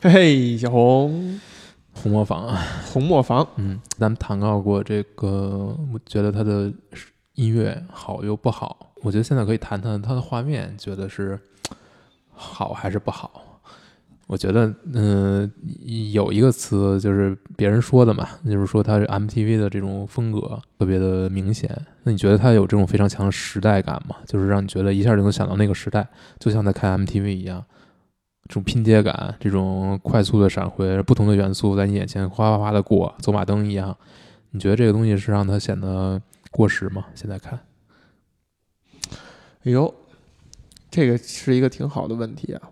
嘿嘿，小红，红磨坊啊，红磨坊，嗯，咱们谈到过这个，我觉得他的音乐好又不好。我觉得现在可以谈谈他的画面，觉得是好还是不好？我觉得，嗯、有一个词就是别人说的嘛，就是说他是 MTV 的这种风格特别的明显。那你觉得他有这种非常强的时代感吗？就是让你觉得一下就能想到那个时代，就像在看 MTV 一样，这种拼接感，这种快速的闪回，不同的元素在你眼前哗哗哗的过，走马灯一样。你觉得这个东西是让它显得过时吗？现在看，哎呦，这个是一个挺好的问题啊。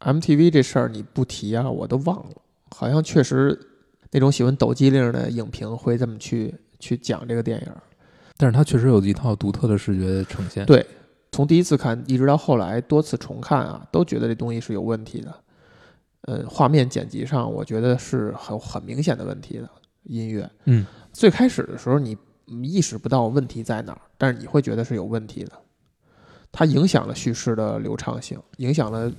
MTV 这事儿你不提啊，我都忘了。好像确实那种喜欢抖机灵的影评会这么去去讲这个电影。但是它确实有一套独特的视觉呈现。对从第一次看一直到后来多次重看啊，都觉得这东西是有问题的。呃，画面剪辑上我觉得是很很明显的问题的。音乐，嗯，最开始的时候你意识不到问题在哪儿，但是你会觉得是有问题的。它影响了叙事的流畅性，影响了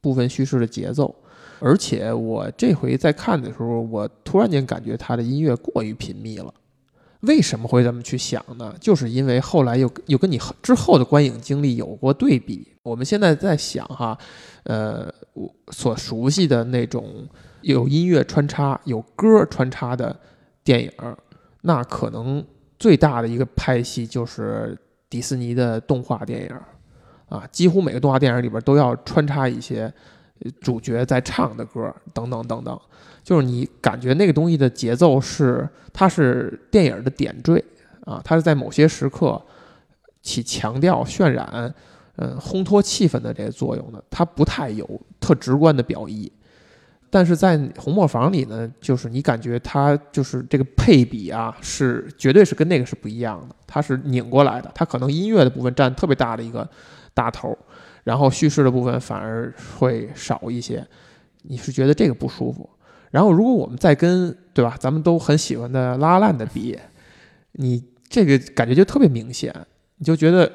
部分叙事的节奏。而且我这回在看的时候，我突然间感觉它的音乐过于频密了。为什么会这么去想呢？就是因为后来又又跟你之后的观影经历有过对比。我们现在在想哈，呃，我所熟悉的那种有音乐穿插、有歌穿插的电影，那可能最大的一个派系就是迪士尼的动画电影啊，几乎每个动画电影里边都要穿插一些主角在唱的歌，等等等等。就是你感觉那个东西的节奏是，它是电影的点缀啊，它是在某些时刻起强调、渲染、嗯烘托气氛的这个作用的，它不太有特直观的表意。但是在红磨坊里呢，就是你感觉它就是这个配比啊，是绝对是跟那个是不一样的，它是拧过来的，它可能音乐的部分占特别大的一个大头，然后叙事的部分反而会少一些，你是觉得这个不舒服。然后，如果我们再跟对吧，咱们都很喜欢的拉烂的比，你这个感觉就特别明显，你就觉得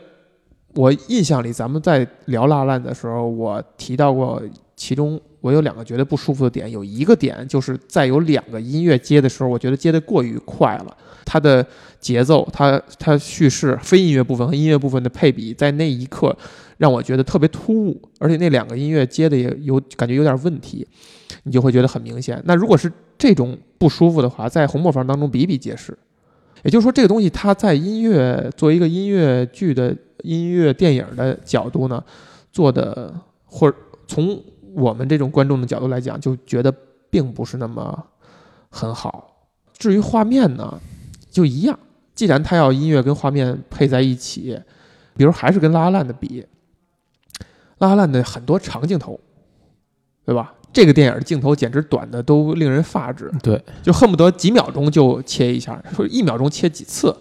我印象里，咱们在聊拉烂的时候，我提到过，其中我有两个觉得不舒服的点，有一个点就是在有两个音乐接的时候，我觉得接的过于快了，它的节奏、它它叙事、非音乐部分和音乐部分的配比，在那一刻让我觉得特别突兀，而且那两个音乐接的也有感觉有点问题。你就会觉得很明显。那如果是这种不舒服的话，在红磨坊当中比比皆是。也就是说，这个东西它在音乐作为一个音乐剧的音乐电影的角度呢，做的或者从我们这种观众的角度来讲，就觉得并不是那么很好。至于画面呢，就一样。既然它要音乐跟画面配在一起，比如还是跟拉拉烂的比，拉拉烂的很多长镜头，对吧？这个电影的镜头简直短的都令人发指，对，就恨不得几秒钟就切一下，或者一秒钟切几次，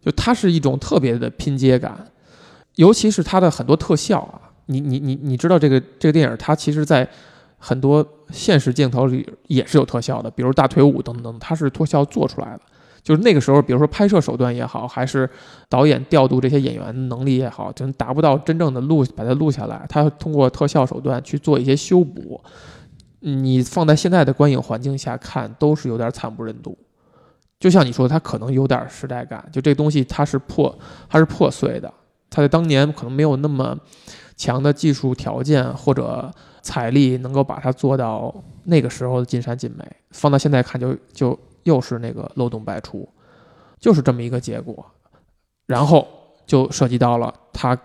就它是一种特别的拼接感，尤其是它的很多特效啊，你你你你知道这个这个电影它其实在很多现实镜头里也是有特效的，比如大腿舞等等，它是特效做出来的。就是那个时候，比如说拍摄手段也好，还是导演调度这些演员能力也好，就达不到真正的录把它录下来，他通过特效手段去做一些修补。你放在现在的观影环境下看，都是有点惨不忍睹。就像你说，它可能有点时代感，就这东西它是破，它是破碎的。它在当年可能没有那么强的技术条件或者财力，能够把它做到那个时候的尽善尽美。放到现在看，就就又是那个漏洞百出，就是这么一个结果。然后就涉及到了他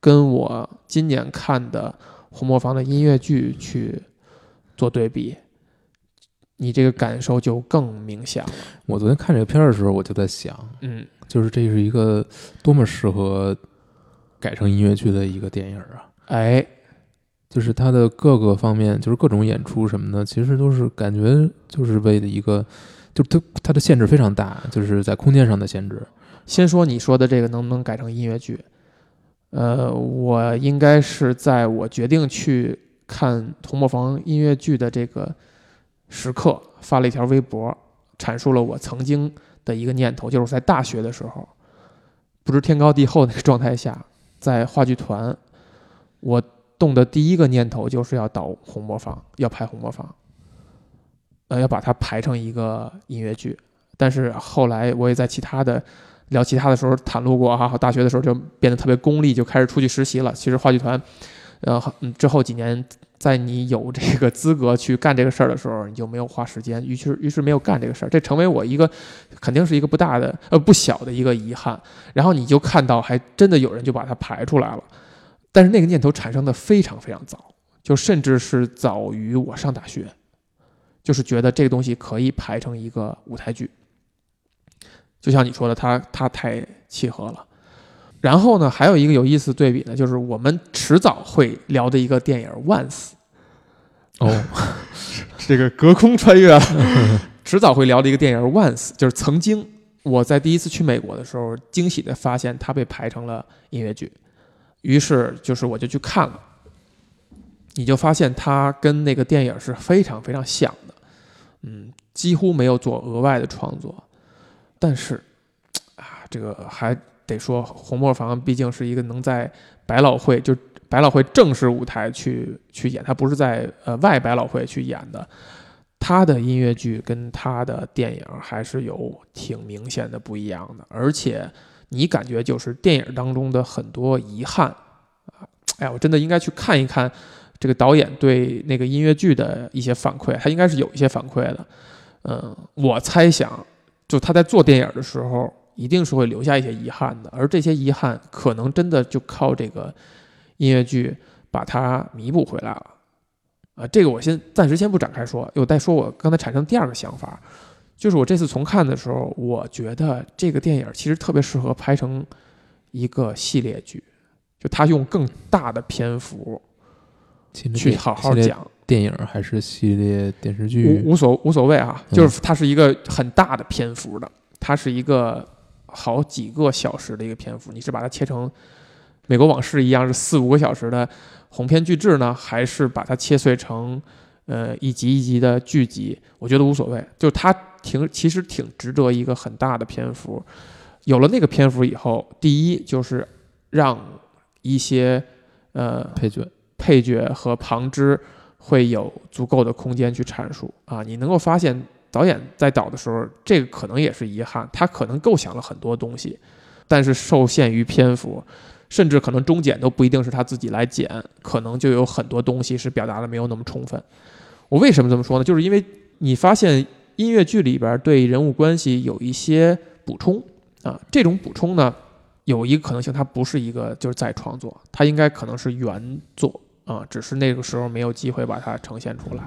跟我今年看的红磨坊的音乐剧去。做对比，你这个感受就更明显了。我昨天看这个片儿的时候，我就在想，嗯，就是这是一个多么适合改成音乐剧的一个电影啊！哎，就是它的各个方面，就是各种演出什么的，其实都是感觉就是为了一个，就它它的限制非常大，就是在空间上的限制。先说你说的这个能不能改成音乐剧？呃，我应该是在我决定去。看红磨坊音乐剧的这个时刻，发了一条微博，阐述了我曾经的一个念头，就是在大学的时候，不知天高地厚那个状态下，在话剧团，我动的第一个念头就是要导红磨坊，要拍红磨坊，呃，要把它排成一个音乐剧。但是后来我也在其他的聊其他的时候袒露过哈，大学的时候就变得特别功利，就开始出去实习了。其实话剧团，呃，嗯之后几年，在你有这个资格去干这个事儿的时候，你就没有花时间，于是于是没有干这个事儿，这成为我一个肯定是一个不大的呃不小的一个遗憾。然后你就看到，还真的有人就把它排出来了，但是那个念头产生的非常非常早，就甚至是早于我上大学，就是觉得这个东西可以排成一个舞台剧。就像你说的，它它太契合了。然后呢，还有一个有意思对比呢，就是我们迟早会聊的一个电影《Once》哦，这个隔空穿越了 迟早会聊的一个电影《Once》，就是曾经我在第一次去美国的时候，惊喜的发现它被排成了音乐剧，于是就是我就去看了，你就发现它跟那个电影是非常非常像的，嗯，几乎没有做额外的创作，但是啊，这个还得说红磨坊毕竟是一个能在百老汇就百老汇正式舞台去去演，它不是在呃外百老汇去演的。他的音乐剧跟他的电影还是有挺明显的不一样的，而且你感觉就是电影当中的很多遗憾。啊，哎呀，我真的应该去看一看这个导演对那个音乐剧的一些反馈，他应该是有一些反馈的。嗯，我猜想，就他在做电影的时候，一定是会留下一些遗憾的，而这些遗憾可能真的就靠这个音乐剧把它弥补回来了。啊，这个我先暂时先不展开说，有再说我刚才产生第二个想法，就是我这次重看的时候，我觉得这个电影其实特别适合拍成一个系列剧，就他用更大的篇幅去好好讲电影还是系列电视剧，无无所无所谓啊，就是它是一个很大的篇幅的，它是一个好几个小时的一个篇幅，你是把它切成美国往事一样是四五个小时的鸿篇巨制呢，还是把它切碎成呃一集一集的剧集？我觉得无所谓，就它挺其实挺值得一个很大的篇幅。有了那个篇幅以后，第一就是让一些呃配角、配角和旁支会有足够的空间去阐述啊。你能够发现导演在导的时候，这个可能也是遗憾，他可能构想了很多东西，但是受限于篇幅。甚至可能中剪都不一定是他自己来剪，可能就有很多东西是表达的没有那么充分。我为什么这么说呢？就是因为你发现音乐剧里边对人物关系有一些补充啊，这种补充呢，有一个可能性，它不是一个就是再创作，它应该可能是原作啊，只是那个时候没有机会把它呈现出来。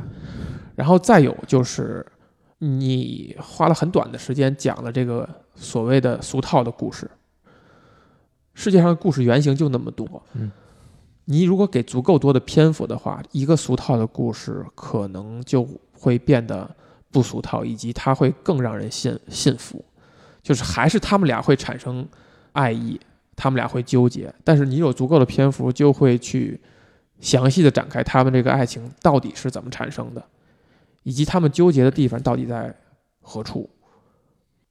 然后再有就是你花了很短的时间讲了这个所谓的俗套的故事。世界上的故事原型就那么多，嗯，你如果给足够多的篇幅的话，一个俗套的故事可能就会变得不俗套，以及它会更让人信信服。就是还是他们俩会产生爱意，他们俩会纠结，但是你有足够的篇幅，就会去详细的展开他们这个爱情到底是怎么产生的，以及他们纠结的地方到底在何处。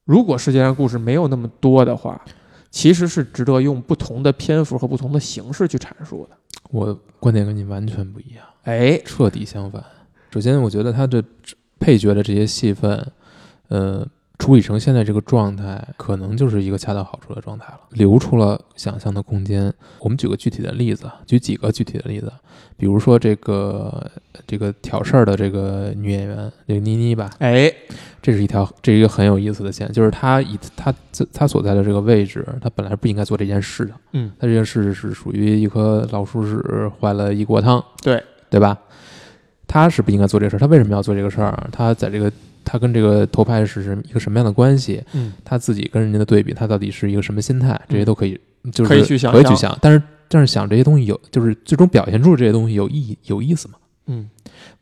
如果世界上故事没有那么多的话，其实是值得用不同的篇幅和不同的形式去阐述的。我观点跟你完全不一样，哎，彻底相反。首先，我觉得他的配角的这些戏份，呃，处理成现在这个状态，可能就是一个恰到好处的状态了，留出了想象的空间。我们举个具体的例子，举几个具体的例子，比如说这个这个挑事儿的这个女演员，这个妮妮吧，哎。这是一条，这是一个很有意思的线，就是她以她她所在的这个位置，她本来不应该做这件事的。嗯，她这件事是属于一颗老鼠屎坏了一锅汤，对对吧？她是不应该做这事儿，她为什么要做这个事儿？她在这个他跟这个头牌是一个什么样的关系？嗯，他自己跟人家的对比，他到底是一个什么心态？这些都可以，就是可以去想，可以去想。但是但是想这些东西有，就是最终表现出这些东西有意义有意思吗？嗯，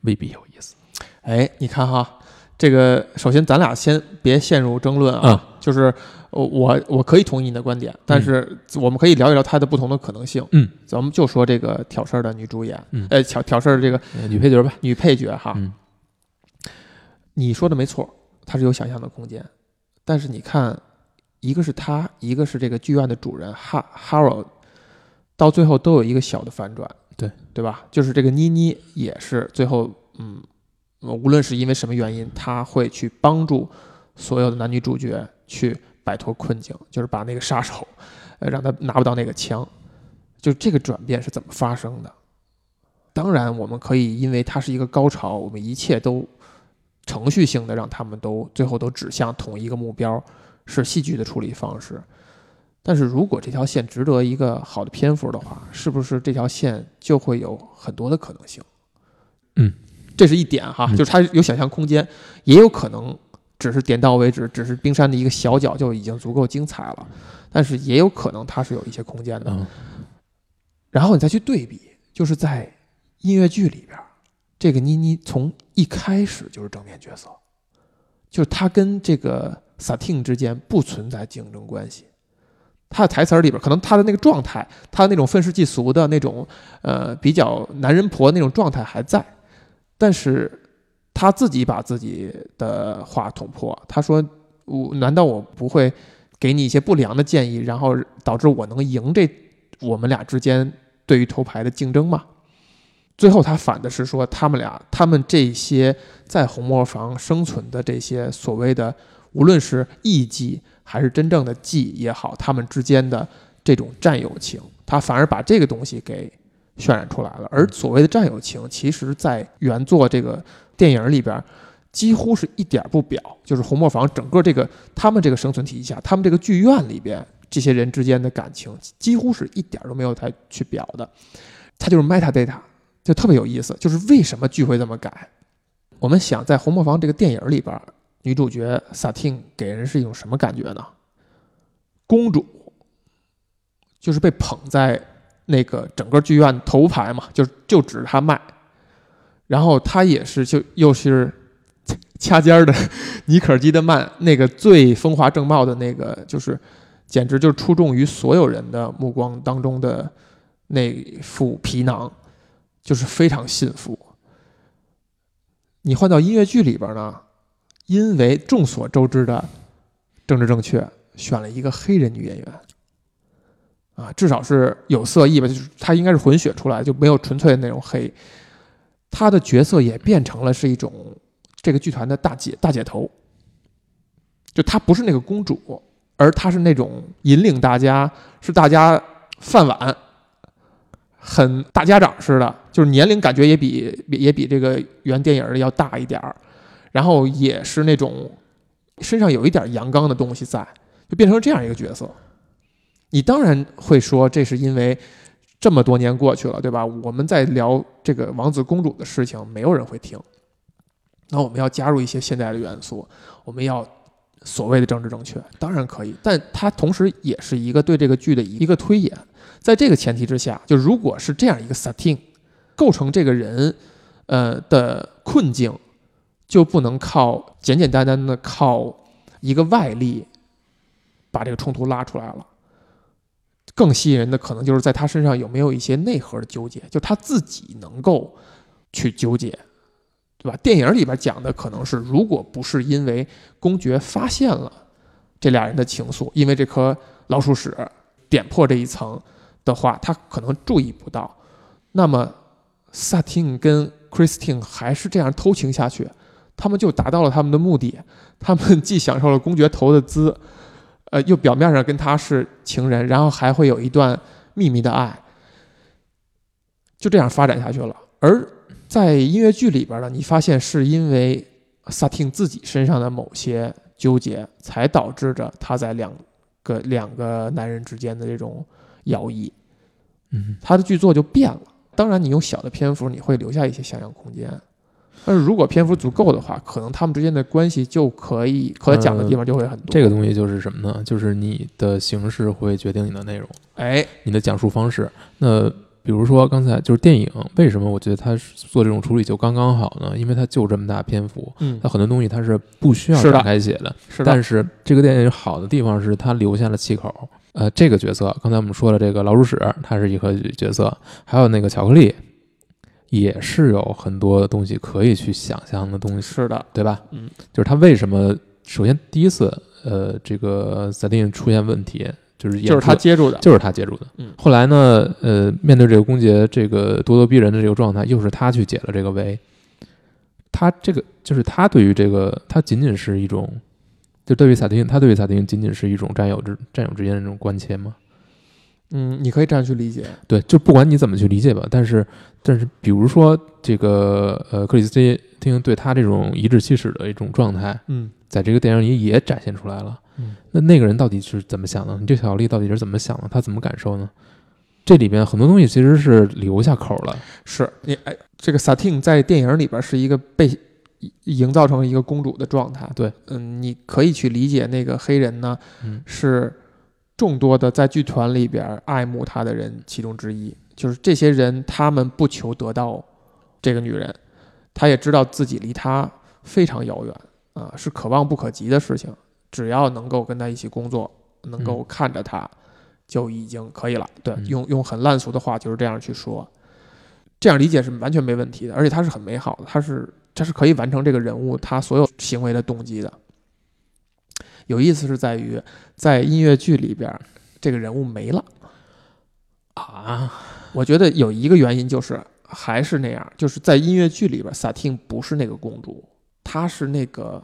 未必有意思。哎，你看哈。这个首先，咱俩先别陷入争论啊。就是我我可以同意你的观点，但是我们可以聊一聊它的不同的可能性。嗯，咱们就说这个挑事儿的女主演，嗯，呃，挑挑事儿的这个女配角吧，女配角哈。嗯，你说的没错，它是有想象的空间。但是你看，一个是他，一个是这个剧院的主人哈 Harold，到最后都有一个小的反转，对对吧？就是这个妮妮也是最后，嗯，无论是因为什么原因，他会去帮助所有的男女主角去摆脱困境，就是把那个杀手，呃，让他拿不到那个枪。就这个转变是怎么发生的？当然，我们可以因为它是一个高潮，我们一切都程序性的让他们都最后都指向同一个目标，是戏剧的处理方式。但是如果这条线值得一个好的篇幅的话，是不是这条线就会有很多的可能性？嗯，这是一点哈，嗯就是它有想象空间，也有可能只是点到为止，只是冰山的一个小角就已经足够精彩了。但是也有可能它是有一些空间的。嗯然后你再去对比，就是在音乐剧里边儿，这个妮妮从一开始就是正面角色，就是她跟这个萨汀之间不存在竞争关系。她的台词里边，可能她的那个状态，她那种愤世嫉俗的那种，呃，比较男人婆那种状态还在，但是她自己把自己的话捅破，她说：“我难道我不会给你一些不良的建议，然后导致我能赢这我们俩之间对于头牌的竞争吗。最后他反的是说，他们俩，他们这些在红磨坊生存的这些所谓的，无论是艺妓还是真正的妓也好，他们之间的这种战友情，他反而把这个东西给渲染出来了。而所谓的战友情，其实在原作这个电影里边，几乎是一点不表，就是红磨坊整个这个他们这个生存体系下，他们这个剧院里边这些人之间的感情几乎是一点都没有太去表的，它就是 metadata，就特别有意思。就是为什么剧会这么改？我们想在《红磨坊》这个电影里边，女主角萨汀给人是一种什么感觉呢？公主，就是被捧在那个整个剧院头牌嘛，就就指着她卖，然后她也是就又是掐尖儿的尼可基德曼那个最风华正茂的那个，就是简直就是出众于所有人的目光当中的那副皮囊，就是非常信服。你换到音乐剧里边呢，因为众所周知的政治正确，选了一个黑人女演员，啊，至少是有色艺吧，就是她应该是混血出来，就没有纯粹的那种黑。她的角色也变成了是一种这个剧团的大姐大姐头，就她不是那个公主，而她是那种引领大家，是大家饭碗，很大家长似的，就是年龄感觉也比也比这个原电影的要大一点儿，然后也是那种身上有一点阳刚的东西在，就变成这样一个角色。你当然会说，这是因为这么多年过去了，对吧？我们在聊这个王子公主的事情，没有人会听。那我们要加入一些现代的元素，我们要所谓的政治正确，当然可以，但它同时也是一个对这个剧的一个推演。在这个前提之下，就如果是这样一个 setting 构成这个人呃的困境，就不能靠简简单单的靠一个外力把这个冲突拉出来了。更吸引人的可能就是在他身上有没有一些内核的纠结，就他自己能够去纠结，对吧？电影里边讲的可能是，如果不是因为公爵发现了这俩人的情愫，因为这颗老鼠屎点破这一层的话，他可能注意不到。那么萨汀跟 Christine 还是这样偷情下去，他们就达到了他们的目的。他们既享受了公爵头的资，呃，又表面上跟他是情人，然后还会有一段秘密的爱，就这样发展下去了。而在音乐剧里边呢，你发现是因为萨汀自己身上的某些纠结，才导致着他在两个两个男人之间的这种摇曳，嗯，他的剧作就变了。当然，你用小的篇幅，你会留下一些想象空间。但是如果篇幅足够的话，可能他们之间的关系就可以可讲的地方就会很多。这个东西就是什么呢？就是你的形式会决定你的内容，哎，你的讲述方式。那比如说刚才就是电影，为什么我觉得他做这种处理就刚刚好呢？因为它就这么大篇幅，嗯它，很多东西它是不需要展开写的。是的，但是这个电影好的地方是它留下了气口。呃，这个角色刚才我们说了，这个老鼠屎，它是一个角色，还有那个巧克力，也是有很多东西可以去想象的东西，是的，对吧？嗯，就是他为什么首先第一次，呃，这个萨丁出现问题，就是就是他接住的，就是他接住的。嗯后来呢，呃，面对这个公爵这个咄咄逼人的这个状态，又是他去解了这个围。他这个就是他对于这个，他仅仅是一种，就对于萨丁，他对于萨丁仅仅是一种战友之战友之间的那种关切吗？嗯，你可以这样去理解，对，就不管你怎么去理解吧，但是但是，比如说这个呃，克里斯汀对他这种颐指气使的一种状态，嗯在这个电影里也展现出来了。嗯那那个人到底是怎么想的？你这小丽到底是怎么想的？他怎么感受呢？这里边很多东西其实是留下口了。是你哎，这个萨汀在电影里边是一个被营造成一个公主的状态。对，嗯，你可以去理解那个黑人呢嗯是众多的在剧团里边爱慕他的人其中之一。就是这些人，他们不求得到这个女人，他也知道自己离她非常遥远啊，是可望不可及的事情。只要能够跟他一起工作，能够看着她，就已经可以了。对，嗯用用很烂俗的话就是这样去说。这样理解是完全没问题的，而且它是很美好的，它是它是可以完成这个人物他所有行为的动机的。有意思是在于，在音乐剧里边，这个人物没了。啊，我觉得有一个原因就是还是那样，就是在音乐剧里边，萨汀不是那个公主，她是那个，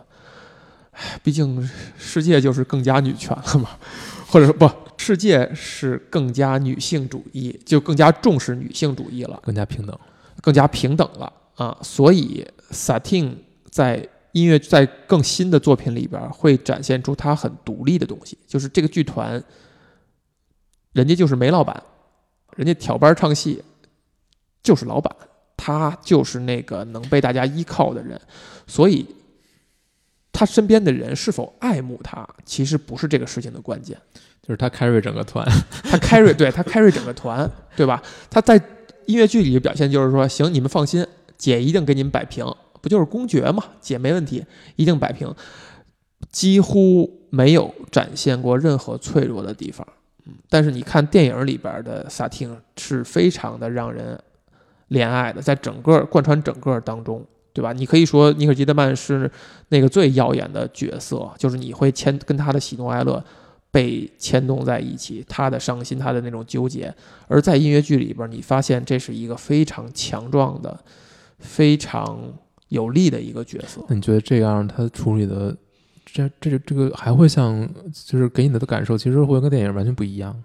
毕竟世界就是更加女权了嘛，或者说不，世界是更加女性主义，就更加重视女性主义了。更加平等。更加平等了啊，所以萨汀在音乐在更新的作品里边会展现出他很独立的东西，就是这个剧团，人家就是煤老板，人家挑班唱戏就是老板，他就是那个能被大家依靠的人，所以他身边的人是否爱慕他，其实不是这个事情的关键。就是他 carry 整个团，他 carry 对他 carry 整个团，对吧？他在音乐剧里的表现就是说，行，你们放心，姐一定给你们摆平，不就是公爵嘛，姐没问题，一定摆平，几乎没有展现过任何脆弱的地方。嗯，但是你看电影里边的萨汀是非常的让人怜爱的，在整个贯穿整个当中，对吧？你可以说尼克基德曼是那个最耀眼的角色，就是你会牵跟他的喜怒哀乐被牵动在一起，他的伤心，他的那种纠结。而在音乐剧里边，你发现这是一个非常强壮的、非常有力的一个角色。那你觉得这样他处理的，这这这个还会像，就是给你的感受，其实会跟电影完全不一样。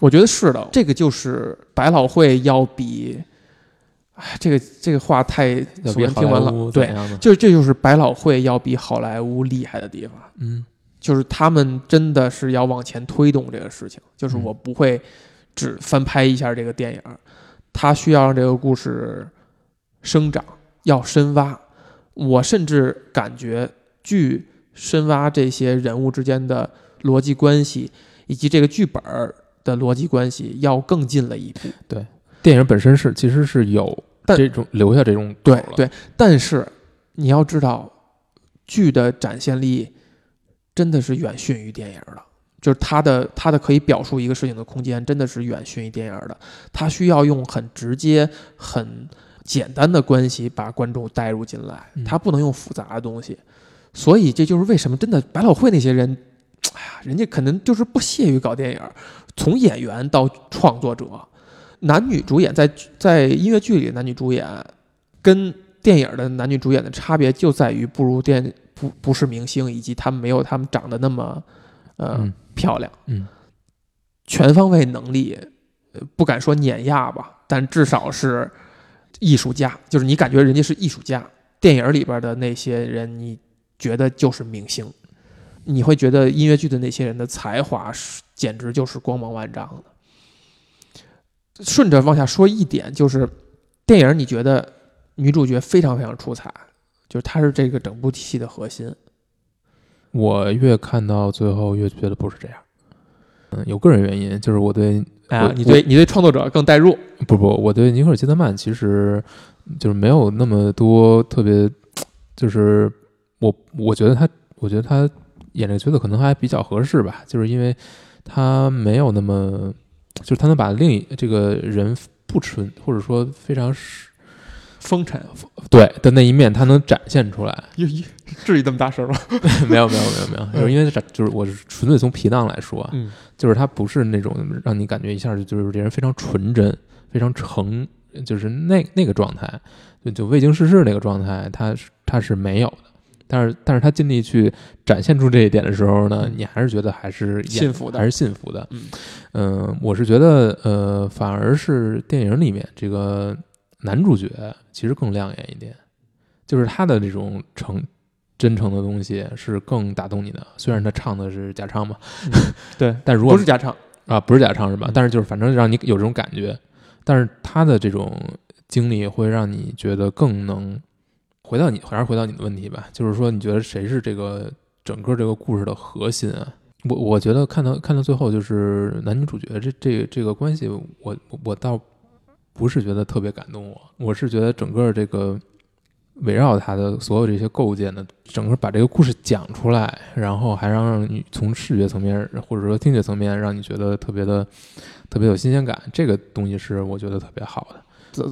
我觉得是的，这个就是百老汇要比，哎，这个这个话太听完了对，就这就是百老汇要比好莱坞厉害的地方。嗯就是他们真的是要往前推动这个事情，就是嗯我不会只翻拍一下这个电影，他需要让这个故事生长，要深挖。我甚至感觉剧深挖这些人物之间的逻辑关系，以及这个剧本儿的逻辑关系，要更近了一步。对电影本身是其实是有但这种留下这种，对对，但是你要知道，剧的展现力真的是远逊于电影的，就是它的它的可以表述一个事情的空间真的是远逊于电影的。它需要用很直接、很简单的关系把观众带入进来他，不能用复杂的东西。所以这就是为什么真的百老汇那些人，哎呀，人家可能就是不屑于搞电影，从演员到创作者，男女主演在在音乐剧里男女主演跟电影的男女主演的差别就在于不如电不不是明星，以及他们没有他们长得那么呃、嗯。漂亮，嗯，全方位能力，呃不敢说碾压吧，但至少是艺术家，就是你感觉人家是艺术家。电影里边的那些人，你觉得就是明星，你会觉得音乐剧的那些人的才华是简直就是光芒万丈的。顺着往下说一点，就是电影你觉得女主角非常非常出彩，就是她是这个整部戏的核心。我越看到最后越觉得不是这样。嗯，有个人原因，就是我对我，哎呀你对你对创作者更代入，不不，我对尼克尔基德曼其实就是没有那么多特别，就是我我觉得他，我觉得他演这个角色可能还比较合适吧，就是因为他没有那么，就是他能把另一这个人不纯或者说非常是风尘对的那一面，他能展现出来。至于这么大声吗？没有没有没有没有，就是因为这就是我是纯粹从皮囊来说，嗯就是他不是那种让你感觉一下就就是这人非常纯真、非常诚，就是那那个状态，就就未经世事那个状态，他是他是没有的。但是但是他尽力去展现出这一点的时候呢，嗯你还是觉得还是演信服的还是信服的。嗯嗯，我是觉得呃，反而是电影里面这个男主角其实更亮眼一点，就是他的这种诚真诚的东西是更打动你的。虽然他唱的是假唱嘛，对，但如果不是假唱，啊，不是假唱是吧嗯？但是就是反正让你有这种感觉，但是他的这种经历会让你觉得更能回到你，还是回到你的问题吧，就是说你觉得谁是这个整个这个故事的核心啊？我我觉得看到看到最后就是男女主角这这这个关系，我我我倒不是觉得特别感动我，我是觉得整个这个围绕他的所有这些构建的，整个把这个故事讲出来，然后还让你从视觉层面或者说听觉层面让你觉得特别的特别有新鲜感，这个东西是我觉得特别好的。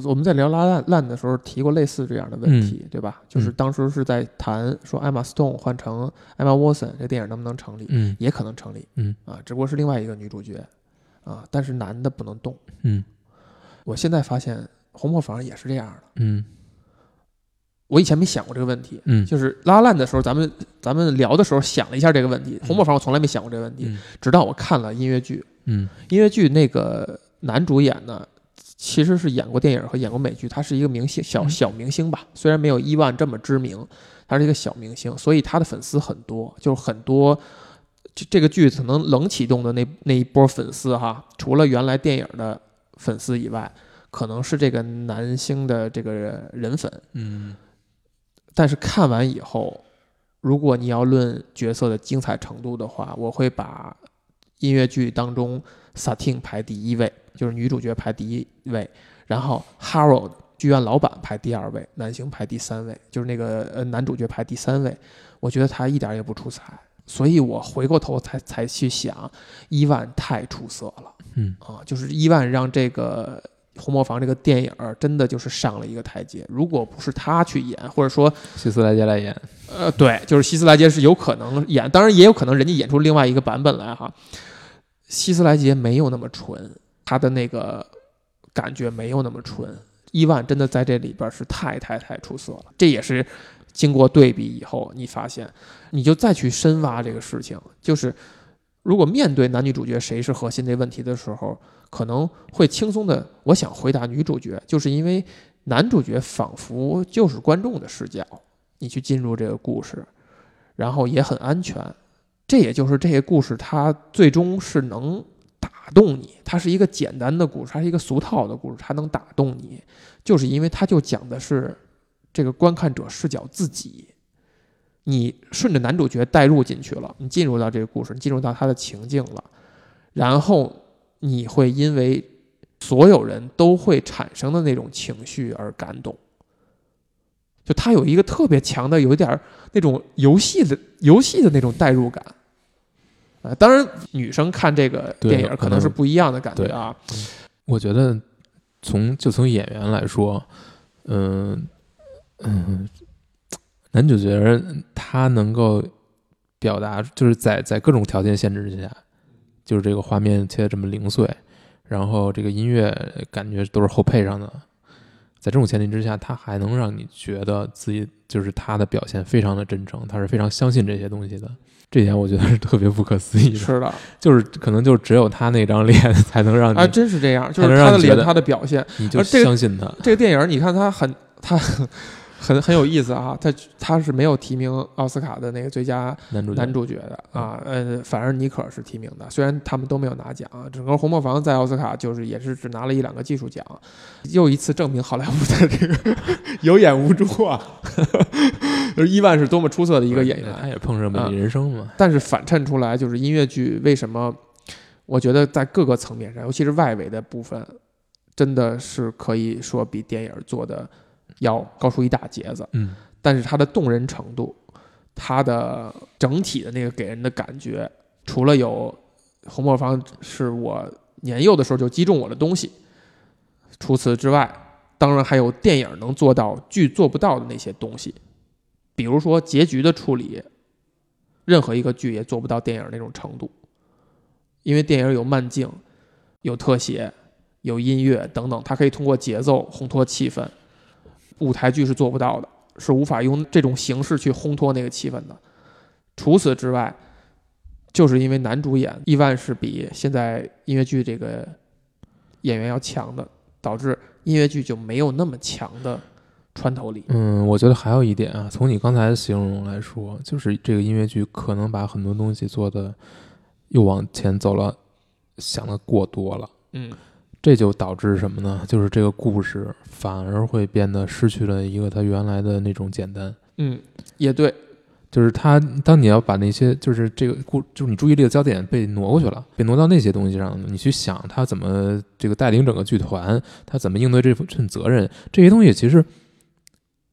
我们在聊拉烂烂的时候提过类似这样的问题，对吧？就是当时是在谈说艾玛斯通换成艾玛沃森这电影能不能成立，嗯也可能成立，嗯啊，只不过是另外一个女主角啊，但是男的不能动。嗯我现在发现红磨坊也是这样的，嗯我以前没想过这个问题。嗯就是拉烂的时候，咱们咱们聊的时候想了一下这个问题。红磨坊我从来没想过这个问题，嗯直到我看了音乐剧。嗯音乐剧那个男主演呢，其实是演过电影和演过美剧，他是一个明星小嗯小明星吧，虽然没有伊万这么知名，他是一个小明星，所以他的粉丝很多，就是很多。这这个剧可能冷启动的那那一波粉丝哈，除了原来电影的粉丝以外，可能是这个男星的这个人粉。嗯但是看完以后，如果你要论角色的精彩程度的话，我会把音乐剧当中 Satin 排第一位，就是女主角排第一位，然后 Harold 剧院老板排第二位，男星排第三位，就是那个呃男主角排第三位。我觉得他一点也不出彩，所以我回过头才才去想，伊万太出色了嗯啊！就是伊万让这个。红磨坊这个电影儿真的就是上了一个台阶，如果不是他去演，或者说希斯莱杰来演。呃，对，就是希斯莱杰是有可能演，当然也有可能人家演出另外一个版本来哈。希斯莱杰没有那么纯，他的那个感觉没有那么纯。伊万真的在这里边是太太太出色了，这也是经过对比以后，你发现，你就再去深挖这个事情，就是如果面对男女主角谁是核心这问题的时候，可能会轻松的，我想回答女主角，就是因为男主角仿佛就是观众的视角，你去进入这个故事，然后也很安全。这也就是这些故事它最终是能打动你，它是一个简单的故事，它是一个俗套的故事，它能打动你，就是因为它就讲的是这个观看者视角自己。你顺着男主角带入进去了，你进入到这个故事，你进入到他的情境了，然后你会因为所有人都会产生的那种情绪而感动。就他有一个特别强的，有一点儿那种游戏的游戏的那种代入感。啊，当然，女生看这个电影可能可能是不一样的感觉啊。我觉得从就从演员来说，嗯嗯，男主角他能够表达，就是在在各种条件限制之下，就是这个画面切的这么零碎，然后这个音乐感觉都是后配上的，在这种前提之下，他还能让你觉得自己就是他的表现非常的真诚，他是非常相信这些东西的。这一点我觉得是特别不可思议的，是的，就是可能就只有他那张脸才能让你，啊，真是这样，就才是他的脸，他的表现。你就相信他。这个电影，你看他很他很很有意思啊，他他是没有提名奥斯卡的那个最佳男主角男主角的啊，呃，反而尼可是提名的，虽然他们都没有拿奖，整个红磨坊在奥斯卡就是也是只拿了一两个技术奖，又一次证明好莱坞的这个 有眼无珠啊，就是伊万是多么出色的一个演员，他也碰上美丽人生嘛。但是反衬出来就是音乐剧为什么，我觉得在各个层面上，尤其是外围的部分，真的是可以说比电影做的要高出一大截子。嗯但是它的动人程度，它的整体的那个给人的感觉，除了有红磨坊是我年幼的时候就击中我的东西，除此之外，当然还有电影能做到剧做不到的那些东西，比如说结局的处理，任何一个剧也做不到电影那种程度，因为电影有慢镜、有特写、有音乐等等，它可以通过节奏烘托气氛，舞台剧是做不到的，是无法用这种形式去烘托那个气氛的。除此之外，就是因为男主演伊万是比现在音乐剧这个演员要强的，导致音乐剧就没有那么强的穿透力。嗯，我觉得还有一点啊，从你刚才的形容来说，就是这个音乐剧可能把很多东西做的又往前走了，想的过多了，嗯这就导致什么呢？就是这个故事反而会变得失去了一个它原来的那种简单。嗯，也对，就是它，当你要把那些就是这个故，就是你注意力的焦点被挪过去了，被挪到那些东西上，你去想他怎么这个带领整个剧团，他怎么应对这份责任，这些东西其实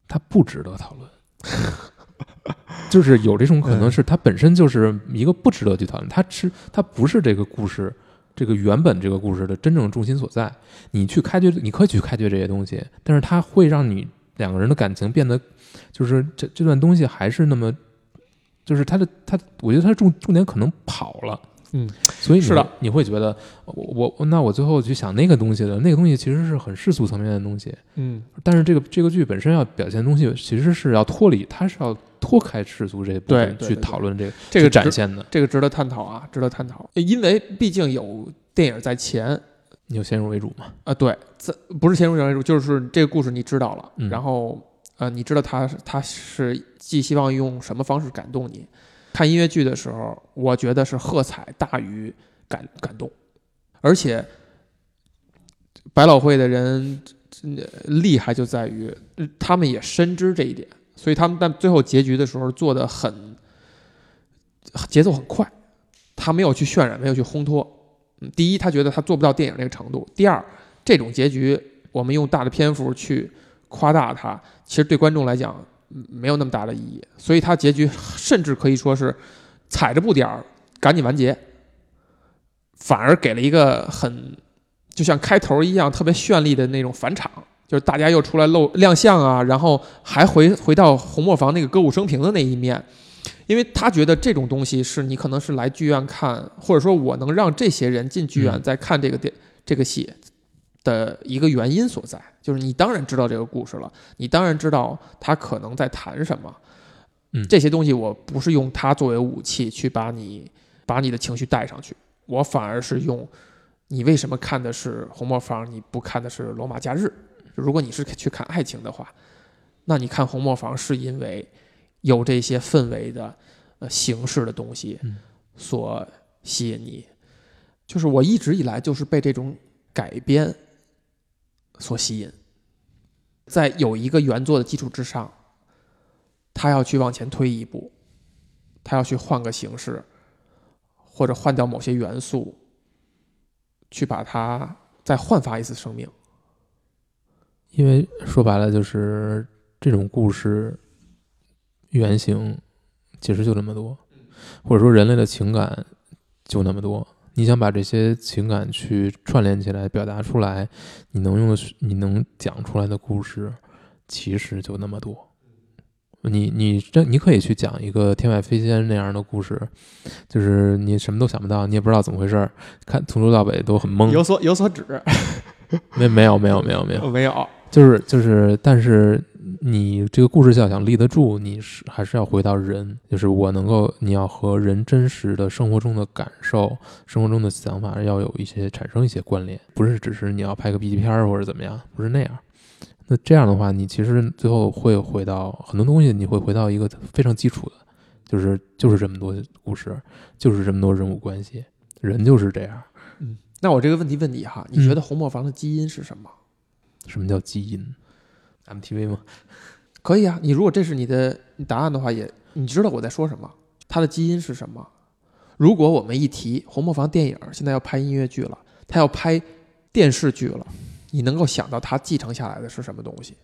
它不值得讨论。就是有这种可能是它本身就是一个不值得去讨论，它是它不是这个故事这个原本这个故事的真正重心所在。你去开掘，你可以去开掘这些东西，但是它会让你两个人的感情变得，就是这这段东西还是那么，就是它的它，我觉得它重重点可能跑了。嗯，所以你是的，你会觉得我我那我最后去想那个东西的那个东西其实是很世俗层面的东西，嗯但是这个这个剧本身要表现的东西其实是要脱离，它是要脱开世俗这一部分去讨论这个这个展现的。这个值得探讨啊，值得探讨，因为毕竟有电影在前你就先入为主嘛？啊、对，这不是先入为主，就是这个故事你知道了，嗯然后呃，你知道他他是寄希望用什么方式感动你。看音乐剧的时候，我觉得是喝彩大于感感动，而且百老汇的人厉害就在于他们也深知这一点，所以他们在最后结局的时候做的很节奏很快，他没有去渲染，没有去烘托。第一，他觉得他做不到电影那个程度；第二，这种结局我们用大的篇幅去夸大它，其实对观众来讲没有那么大的意义。所以他结局甚至可以说是踩着步点儿赶紧完结，反而给了一个很就像开头一样特别绚丽的那种返场，就是大家又出来露亮相啊，然后还回回到红磨坊那个歌舞升平的那一面。因为他觉得这种东西是你可能是来剧院看，或者说我能让这些人进剧院嗯再看这个电、这个戏的一个原因所在，就是你当然知道这个故事了，你当然知道他可能在谈什么，嗯这些东西我不是用它作为武器去把你把你的情绪带上去，我反而是用你为什么看的是红磨坊，你不看的是罗马假日？如果你是去看爱情的话，那你看红磨坊是因为有这些氛围的呃形式的东西嗯所吸引你。就是我一直以来就是被这种改编所吸引，在有一个原作的基础之上，他要去往前推一步，他要去换个形式，或者换掉某些元素，去把它再焕发一次生命。因为说白了就是这种故事原型其实就那么多，或者说人类的情感就那么多。你想把这些情感去串联起来、表达出来，你能用的、你能讲出来的故事，其实就那么多。你你这你可以去讲一个天外飞仙那样的故事，就是你什么都想不到，你也不知道怎么回事儿，看从头到尾都很懵。有所有所指，没没有没有没有没有，没有，就是就是，但是你这个故事要想立得住，你是还是要回到人，就是我能够，你要和人真实的生活中的感受、生活中的想法要有一些产生一些关联，不是只是你要拍个 B 级片儿或者怎么样，不是那样。那这样的话，你其实最后会回到很多东西，你会回到一个非常基础的，就是就是这么多故事，就是这么多人物关系，人就是这样。嗯那我这个问题问你哈，你觉得红磨坊的基因是什么？什么叫基因？MTV 吗？可以啊，你如果这是你的答案的话，也你知道我在说什么，它的基因是什么？如果我们一提红磨坊电影现在要拍音乐剧了，它要拍电视剧了，你能够想到它继承下来的是什么东西？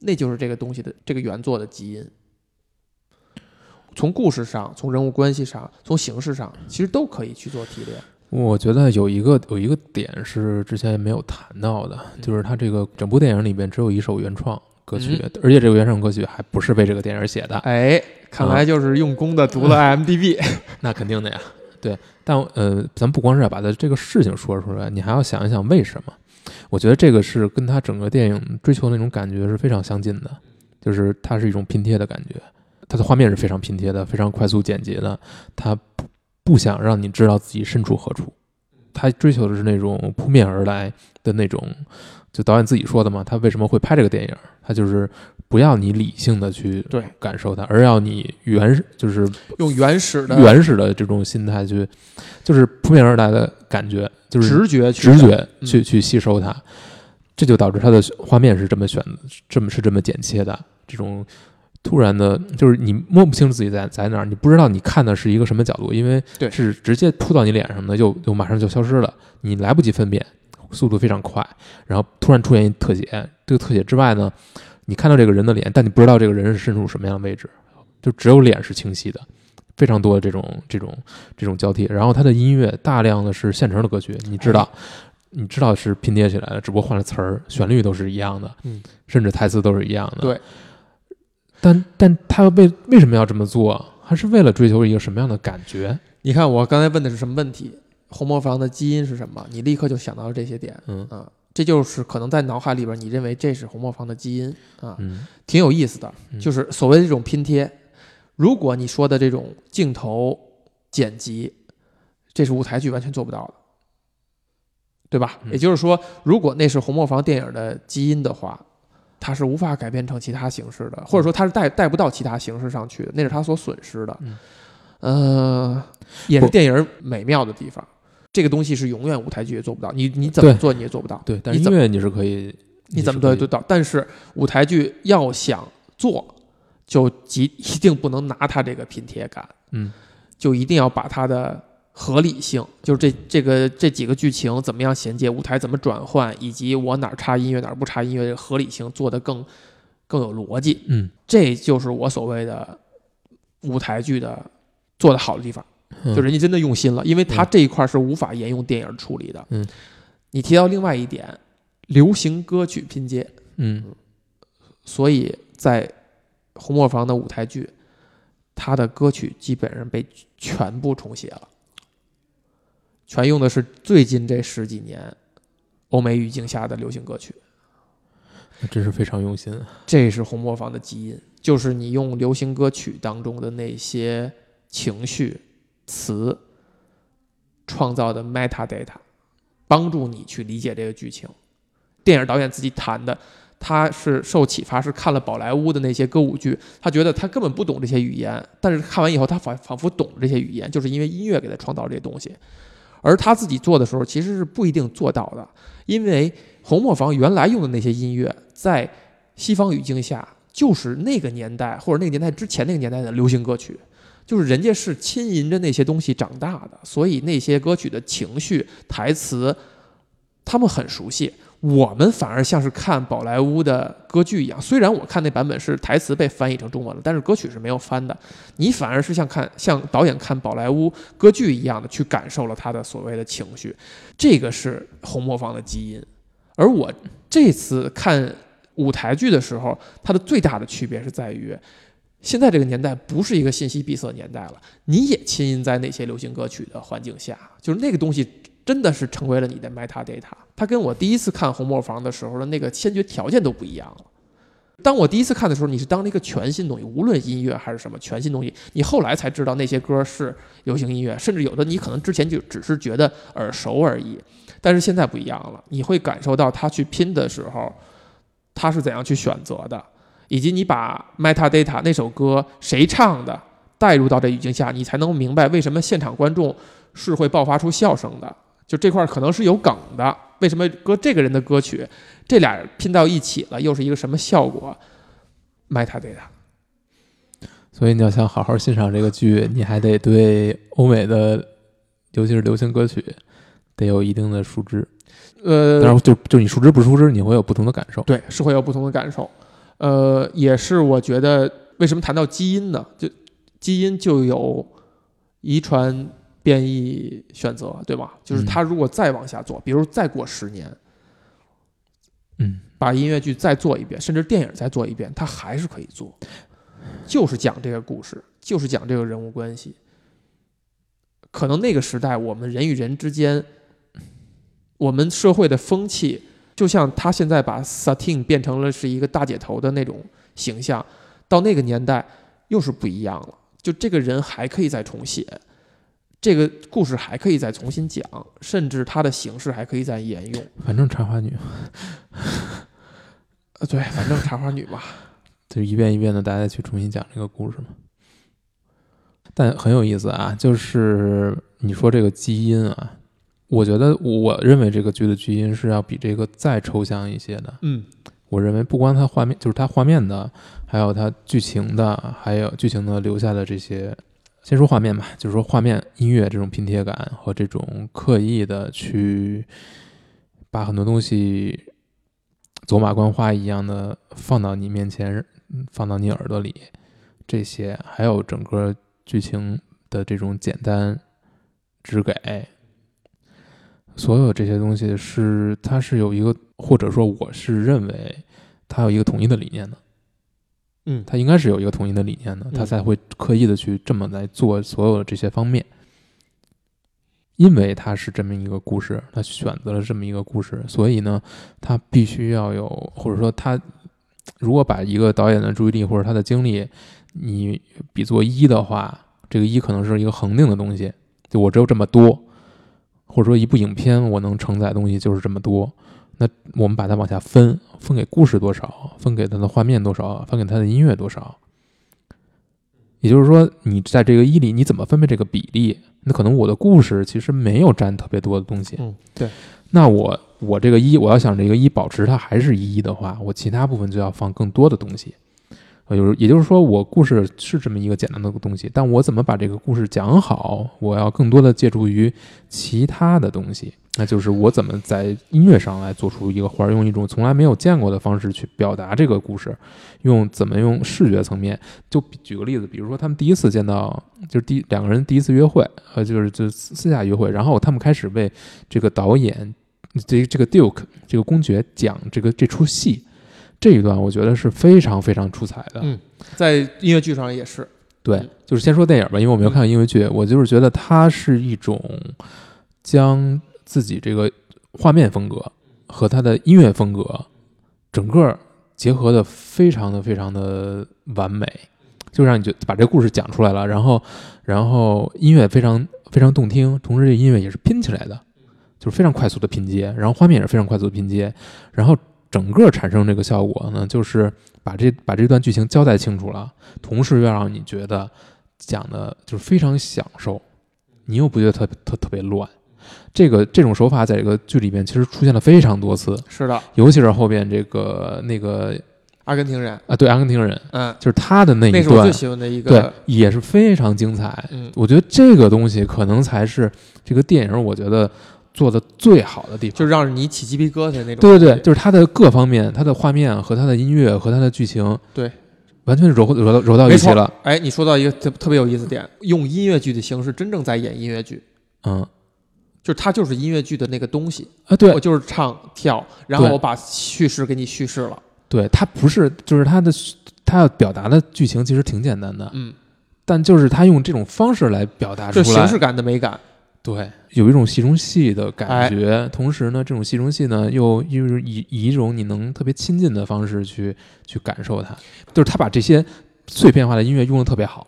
那就是这个东西的这个原作的基因。从故事上，从人物关系上，从形式上，其实都可以去做提炼。我觉得有一个有一个点是之前没有谈到的，就是它这个整部电影里边只有一首原创歌曲，而且这个原创歌曲还不是为这个电影写的。哎，看来就是用功的读了 IMDB，那肯定的呀。对，但呃，咱不光是要把它这个事情说出来，你还要想一想为什么。我觉得这个是跟他整个电影追求那种感觉是非常相近的，就是它是一种拼贴的感觉，它的画面是非常拼贴的，非常快速简洁的，它不不想让你知道自己身处何处，他追求的是那种扑面而来的那种，就导演自己说的嘛，他为什么会拍这个电影？他就是不要你理性的去对感受它，而要你原始，就是用原始的原始的这种心态去，就是扑面而来的感觉。就是直觉，直觉去去吸收它，这就导致他的画面是这么选，这么是这么剪切的。这种突然的，就是你摸不清自己在在哪儿，你不知道你看的是一个什么角度，因为是直接扑到你脸上的，就就马上就消失了，你来不及分辨，速度非常快。然后突然出现一特写，这个特写之外呢，你看到这个人的脸，但你不知道这个人是身处什么样的位置，就只有脸是清晰的。非常多的这种这种这种交替，然后它的音乐大量的是现成的歌曲，你知道，你知道是拼贴起来的，只不过换了词儿，旋律都是一样的，嗯，甚至台词都是一样的。对，但但他为为什么要这么做？还是为了追求一个什么样的感觉？你看我刚才问的是什么问题？红磨坊的基因是什么？你立刻就想到了这些点，嗯啊，这就是可能在脑海里边你认为这是红磨坊的基因啊，嗯，挺有意思的，就是所谓的这种拼贴。如果你说的这种镜头剪辑，这是舞台剧完全做不到的，对吧？也就是说，如果那是红磨坊电影的基因的话，它是无法改变成其他形式的，或者说它是带带不到其他形式上去的，那是它所损失的。呃，也是电影美妙的地方。这个东西是永远舞台剧也做不到，你你怎么做你也做不到。对，但音乐你是可以，你怎么做都到？但是舞台剧要想做。就极一定不能拿它这个拼贴感，嗯，就一定要把它的合理性，就是这这个这几个剧情怎么样衔接，舞台怎么转换，以及我哪儿插音乐哪儿不插音乐，合理性做得更更有逻辑，嗯，这就是我所谓的舞台剧的做得好的地方，就人家真的用心了，因为他这一块是无法沿用电影处理的，嗯，你提到另外一点，流行歌曲拼接，嗯，所以在。红磨坊的舞台剧，他的歌曲基本上被全部重写了，全用的是最近这十几年欧美语境下的流行歌曲。那真是非常用心。这是红磨坊的基因，就是你用流行歌曲当中的那些情绪词创造的 meta data，帮助你去理解这个剧情。电影导演自己谈的。他是受启发，是看了宝莱坞的那些歌舞剧，他觉得他根本不懂这些语言，但是看完以后，他仿仿佛懂这些语言，就是因为音乐给他创造这些东西。而他自己做的时候，其实是不一定做到的，因为红磨坊原来用的那些音乐，在西方语境下，就是那个年代或者那个年代之前那个年代的流行歌曲，就是人家是亲吟着那些东西长大的，所以那些歌曲的情绪、台词，他们很熟悉。我们反而像是看宝莱坞的歌剧一样，虽然我看那版本是台词被翻译成中文了，但是歌曲是没有翻的。你反而是像看像导演看宝莱坞歌剧一样的去感受了他的所谓的情绪，这个是红磨坊的基因。而我这次看舞台剧的时候，它的最大的区别是在于，现在这个年代不是一个信息闭塞年代了，你也浸淫在那些流行歌曲的环境下，就是那个东西。真的是成为了你的 meta data，它跟我第一次看红磨坊的时候的那个先决条件都不一样了。当我第一次看的时候，你是当了一个全新东西，无论音乐还是什么全新东西，你后来才知道那些歌是流行音乐，甚至有的你可能之前就只是觉得耳熟而已。但是现在不一样了，你会感受到他去拼的时候，他是怎样去选择的，以及你把 meta data 那首歌谁唱的带入到这语境下，你才能明白为什么现场观众是会爆发出笑声的。就这块可能是有梗的，为什么搁这个人的歌曲，这俩拼到一起了，又是一个什么效果？meta data。所以你要想好好欣赏这个剧，你还得对欧美的，尤其是流行歌曲，得有一定的熟知。呃，然后就就你熟知不熟知，你会有不同的感受。对，是会有不同的感受。呃，也是我觉得为什么谈到基因呢？就基因就有遗传。编译选择，对吧？就是他如果再往下做，比如再过十年，嗯，把音乐剧再做一遍，甚至电影再做一遍，他还是可以做，就是讲这个故事，就是讲这个人物关系。可能那个时代，我们人与人之间，我们社会的风气，就像他现在把 Satine 变成了是一个大姐头的那种形象，到那个年代又是不一样了。就这个人还可以再重写，这个故事还可以再重新讲，甚至它的形式还可以再沿用。反正茶花女，呃，对，反正茶花女吧，就一遍一遍的大家去重新讲这个故事嘛。但很有意思啊，就是你说这个基因啊，我觉得我认为这个剧的基因是要比这个再抽象一些的。嗯，我认为不光它画面，就是它画面的，还有它剧情的，还有剧情的留下的这些。先说画面吧，就是说画面、音乐这种拼贴感和这种刻意的去把很多东西走马观花一样的放到你面前，放到你耳朵里，这些还有整个剧情的这种简单只给，所有这些东西是它是有一个，或者说我是认为它有一个统一的理念的。嗯，他应该是有一个统一的理念的，他才会刻意的去这么来做所有的这些方面。因为他是这么一个故事，他选择了这么一个故事，所以呢，他必须要有，或者说他如果把一个导演的注意力或者他的精力，你比作一的话，这个一可能是一个恒定的东西，就我只有这么多，或者说一部影片我能承载的东西就是这么多。那我们把它往下分，分给故事多少，分给它的画面多少，分给它的音乐多少。也就是说，你在这个一里，你怎么分配这个比例？那可能我的故事其实没有占特别多的东西。嗯，对，那我我这个一，我要想这个一保持它还是一的话，我其他部分就要放更多的东西。呃，就是也就是说，我故事是这么一个简单的东西，但我怎么把这个故事讲好，我要更多的借助于其他的东西。那就是我怎么在音乐上来做出一个花儿，用一种从来没有见过的方式去表达这个故事，用怎么用视觉层面。就举个例子，比如说他们第一次见到，就是第两个人第一次约会，呃，就是就私私下约会，然后他们开始为这个导演，这这个 Duke 这个公爵讲这个这出戏，这一段我觉得是非常非常出彩的。嗯，在音乐剧上也是，对嗯，就是先说电影吧，因为我没有看过音乐剧，我就是觉得它是一种将自己这个画面风格和它的音乐风格整个结合的非常的非常的完美，就让你就把这个故事讲出来了，然后然后音乐非常非常动听，同时这音乐也是拼起来的，就是非常快速的拼接，然后画面也是非常快速的拼接，然后整个产生这个效果呢，就是把这把这段剧情交代清楚了，同时又让你觉得讲的就是非常享受，你又不觉得特特特别乱。这个这种手法在这个剧里面其实出现了非常多次，是的，尤其是后边这个那个阿根廷人，啊，对阿根廷人，嗯，就是他的那一那是我最段，喜欢的一对，，也是非常精彩。嗯，我觉得这个东西可能才是这个电影我觉得做的最好的地方。就让你起鸡皮疙瘩那种，对对对，，就是它的各方面，它的画面和它的音乐和它的剧情，对，完全是揉揉到揉到一起了。哎，你说到一个特特别有意思点，用音乐剧的形式真正在演音乐剧，嗯。就是它就是音乐剧的那个东西，啊，对。我就是唱跳，然后我把叙事给你叙事了，对，它不是，就是它的它要表达的剧情其实挺简单的，嗯，但就是它用这种方式来表达出来，就形式感的美感，对，有一种戏中戏的感哎。觉，同时呢，这种戏中戏呢，又又是以以一种你能特别亲近的方式去去感受它，就是他把这些碎片化的音乐用的特别好。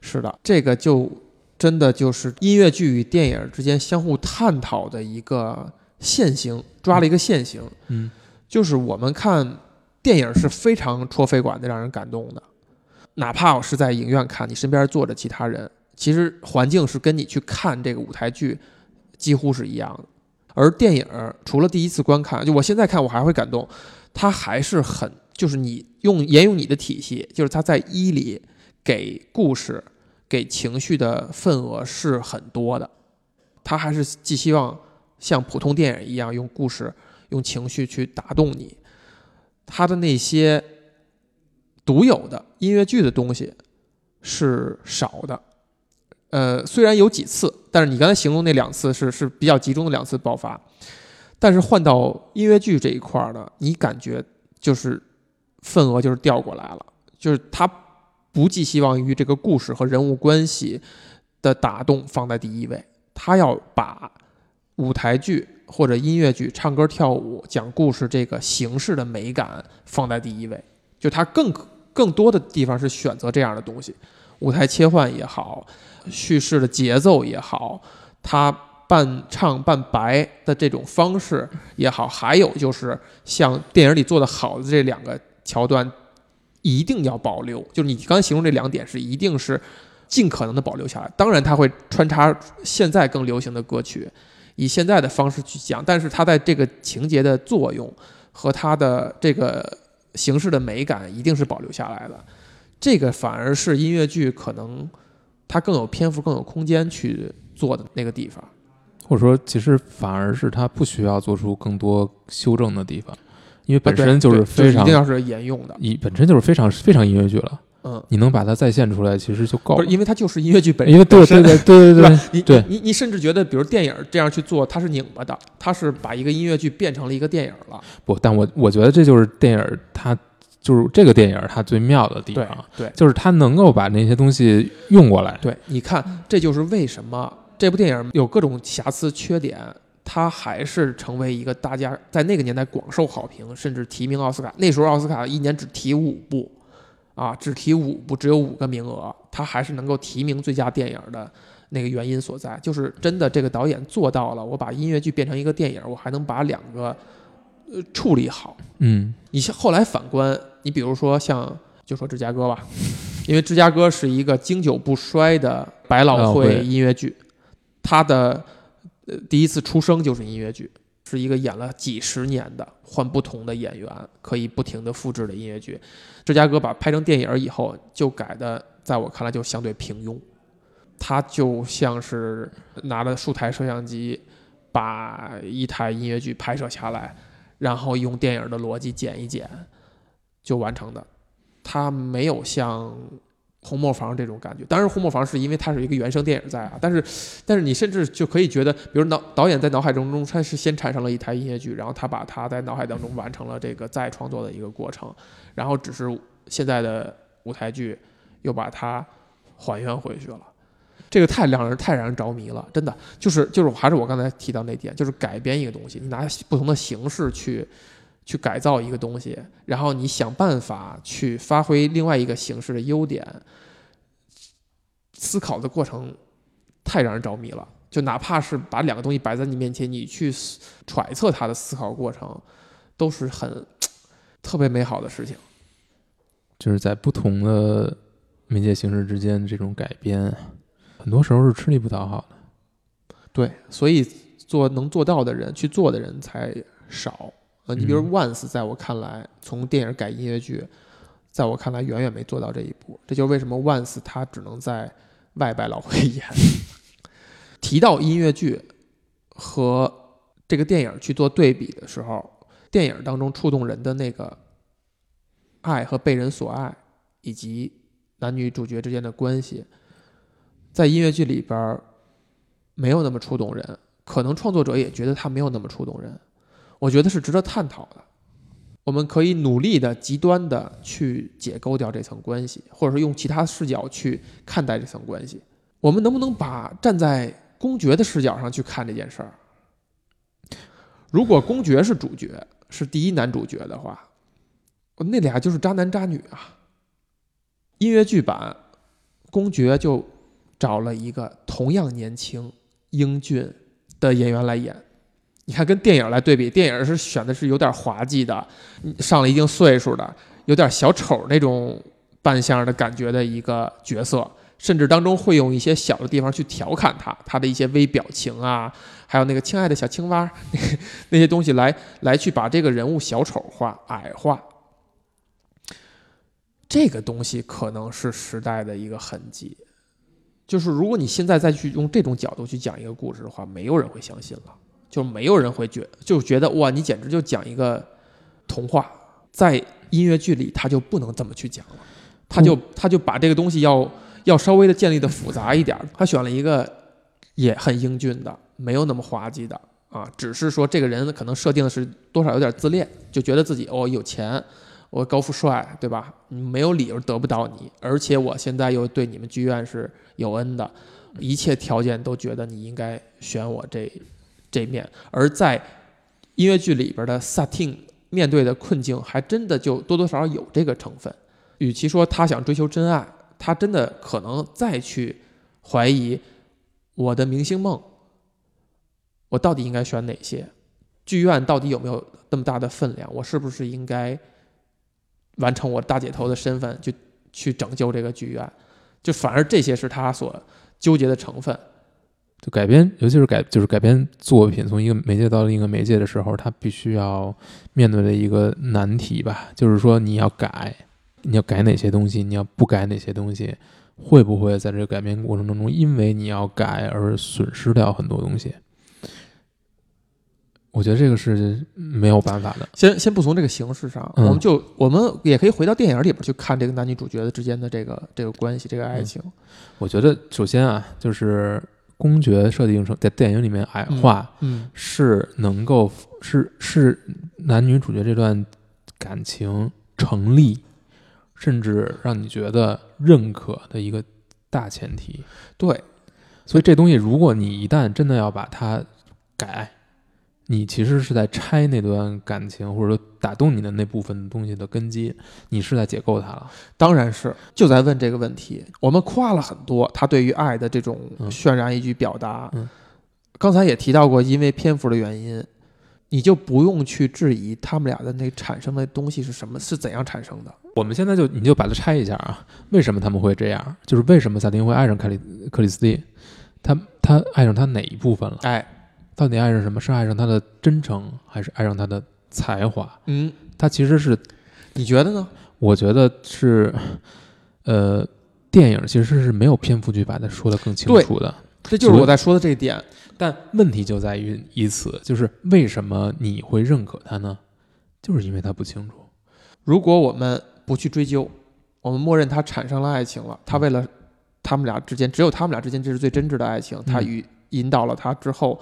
是的，这个就真的就是音乐剧与电影之间相互探讨的一个线型，抓了一个线型，嗯。就是我们看电影是非常戳肺管的，让人感动的。哪怕我是在影院看，你身边坐着其他人，其实环境是跟你去看这个舞台剧几乎是一样的。而电影除了第一次观看，就我现在看我还会感动，它还是很就是你用沿用你的体系，就是它在一里给故事、给情绪的份额是很多的。它还是寄希望像普通电影一样用故事、用情绪去打动你。它的那些独有的音乐剧的东西是少的，呃，虽然有几次，但是你刚才形容那两次是是比较集中的两次爆发，但是换到音乐剧这一块儿呢，你感觉就是份额就是调过来了，就是他不寄希望于这个故事和人物关系的打动放在第一位，他要把舞台剧或者音乐剧唱歌跳舞讲故事这个形式的美感放在第一位，就他更更多的地方是选择这样的东西，舞台切换也好。叙事的节奏也好，它半唱半白的这种方式也好，还有就是像电影里做的好的这两个桥段，一定要保留。就是你刚形容这两点是一定是尽可能的保留下来。当然，他会穿插现在更流行的歌曲，以现在的方式去讲，但是它在这个情节的作用和他的这个形式的美感一定是保留下来的。这个反而是音乐剧可能。它更有篇幅、更有空间去做的那个地方，或者说，其实反而是它不需要做出更多修正的地方，因为本身就是非常一定要是沿用的，以本身就是非常非常音乐剧了。嗯，你能把它再现出来，其实就够了。因为它就是音乐剧本身。因为对对对对对对，你对你你甚至觉得，比如电影这样去做，它是拧巴的，它是把一个音乐剧变成了一个电影了。不，但我我觉得这就是电影它。就是这个电影它最妙的地方，对，就是它能够把那些东西用过来。对，你看，这就是为什么这部电影有各种瑕疵缺点，它还是成为一个大家在那个年代广受好评，甚至提名奥斯卡。那时候奥斯卡一年只提五部，啊，只提五部，只有五个名额，它还是能够提名最佳电影的那个原因所在，就是真的这个导演做到了，我把音乐剧变成一个电影，我还能把两个。呃，处理好，嗯，你像后来反观，你比如说像就说芝加哥吧，因为芝加哥是一个经久不衰的百老汇音乐剧，它的呃第一次出生就是音乐剧，是一个演了几十年的换不同的演员可以不停的复制的音乐剧。芝加哥把拍成电影以后就改的，在我看来就相对平庸，他就像是拿了数台摄像机把一台音乐剧拍摄下来。然后用电影的逻辑剪一剪，就完成的。它没有像《红磨坊》这种感觉。当然，《红磨坊》是因为它是一个原声电影在啊。但是，但是你甚至就可以觉得，比如导导演在脑海当中，他是先产生了一台音乐剧，然后他把它在脑海当中完成了这个再创作的一个过程，然后只是现在的舞台剧又把它还原回去了。这个太让人太让人着迷了，真的就是就是还是我刚才提到那点，就是改编一个东西，你拿不同的形式去去改造一个东西，然后你想办法去发挥另外一个形式的优点，思考的过程太让人着迷了。就哪怕是把两个东西摆在你面前，你去揣测它的思考过程，都是很特别美好的事情。就是在不同的媒介形式之间这种改编。很多时候是吃力不讨好的，对，所以做能做到的人去做的人才少。呃，你比如 Once，在我看来，从电影改音乐剧，在我看来远远没做到这一步。这就是为什么 Once 他只能在外百老汇演。提到音乐剧和这个电影去做对比的时候，电影当中触动人的那个爱和被人所爱，以及男女主角之间的关系。在音乐剧里边没有那么触动人，可能创作者也觉得他没有那么触动人。我觉得是值得探讨的。我们可以努力的、极端的去解构掉这层关系，或者说用其他视角去看待这层关系。我们能不能把站在公爵的视角上去看这件事儿？如果公爵是主角，是第一男主角的话，那俩就是渣男渣女啊。音乐剧版公爵就。找了一个同样年轻、英俊的演员来演，你看跟电影来对比，电影是选的是有点滑稽的，上了一定岁数的，有点小丑那种扮相的感觉的一个角色，甚至当中会用一些小的地方去调侃他，他的一些微表情啊，还有那个亲爱的小青蛙那些东西来来去把这个人物小丑化、矮化，这个东西可能是时代的一个痕迹。就是如果你现在再去用这种角度去讲一个故事的话，没有人会相信了，就没有人会觉就觉得哇，你简直就讲一个童话。在音乐剧里，他就不能这么去讲了，他就他就把这个东西要要稍微的建立的复杂一点。他选了一个也很英俊的，没有那么滑稽的啊，只是说这个人可能设定的是多少有点自恋，就觉得自己哦有钱，我高富帅，对吧？没有理由得不到你，而且我现在又对你们剧院是有恩的，一切条件都觉得你应该选我这这面。而在音乐剧里边的萨汀面对的困境，还真的就多多少少有这个成分。与其说他想追求真爱，他真的可能再去怀疑我的明星梦，我到底应该选哪些？剧院到底有没有那么大的分量？我是不是应该完成我大姐头的身份，就去拯救这个剧院？就反而这些是他所纠结的成分。就改编，尤其是改就是改编作品从一个媒介到另一个媒介的时候，他必须要面对的一个难题吧，就是说你要改，你要改哪些东西，你要不改哪些东西，会不会在这个改编过程当中，因为你要改而损失掉很多东西？我觉得这个是没有办法的。先先不从这个形式上，嗯我们就我们也可以回到电影里边去看这个男女主角的之间的这个这个关系，这个爱情。我觉得首先啊，就是公爵设定成在电影里面矮化，嗯是能够是是男女主角这段感情成立，甚至让你觉得认可的一个大前提。对，所以这东西，如果你一旦真的要把它改，你其实是在拆那段感情，或者说打动你的那部分东西的根基，你是在解构它了。当然是就在问这个问题。我们夸了很多他对于爱的这种嗯渲染以及表达。嗯刚才也提到过，因为篇幅的原因，你就不用去质疑他们俩的那产生的东西是什么，是怎样产生的。我们现在就你就把它拆一下啊，为什么他们会这样？就是为什么萨丁会爱上克里克里斯蒂？他他爱上他哪一部分了？哎，到底爱上什么？是爱上他的真诚，还是爱上他的才华？嗯，他其实是，你觉得呢？我觉得是，呃，电影其实是没有篇幅去把它说得更清楚的。这就是我在说的这一点。但问题就在于以此，就是为什么你会认可他呢？就是因为他不清楚。如果我们不去追究，我们默认他产生了爱情了，他为了他们俩之间，只有他们俩之间这是最真挚的爱情，他嗯与引导了他之后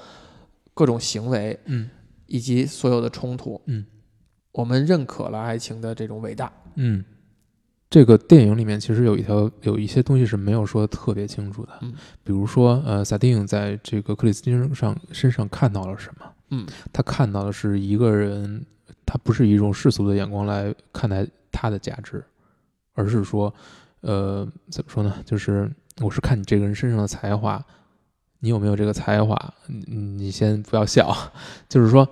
各种行为嗯以及所有的冲突，嗯，我们认可了爱情的这种伟大，嗯，这个电影里面其实有一条有一些东西是没有说的特别清楚的，嗯比如说呃，萨丁在这个克里斯汀身上身上看到了什么？嗯，他看到的是一个人，他不是以一种世俗的眼光来看待他的价值，而是说，呃，怎么说呢？就是我是看你这个人身上的才华，你有没有这个才华？你你先不要笑，就是说，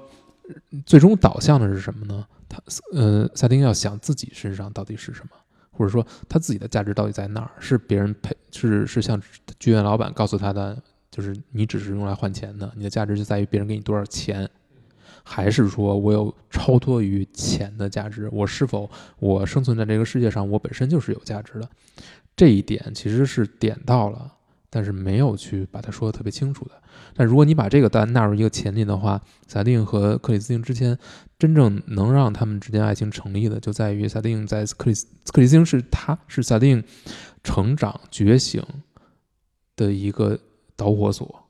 最终导向的是什么呢？他呃，萨丁要想自己身上到底是什么，或者说他自己的价值到底在哪儿？是别人配是是像剧院老板告诉他的，就是你只是用来换钱的，你的价值就在于别人给你多少钱，还是说我有超脱于钱的价值？我是否我生存在这个世界上，我本身就是有价值的？这一点其实是点到了，但是没有去把它说的特别清楚的。但如果你把这个单纳入一个前提的话，萨丁和克里斯汀之间真正能让他们之间爱情成立的，就在于萨丁在克里斯克里斯汀是他是萨丁成长觉醒的一个导火索。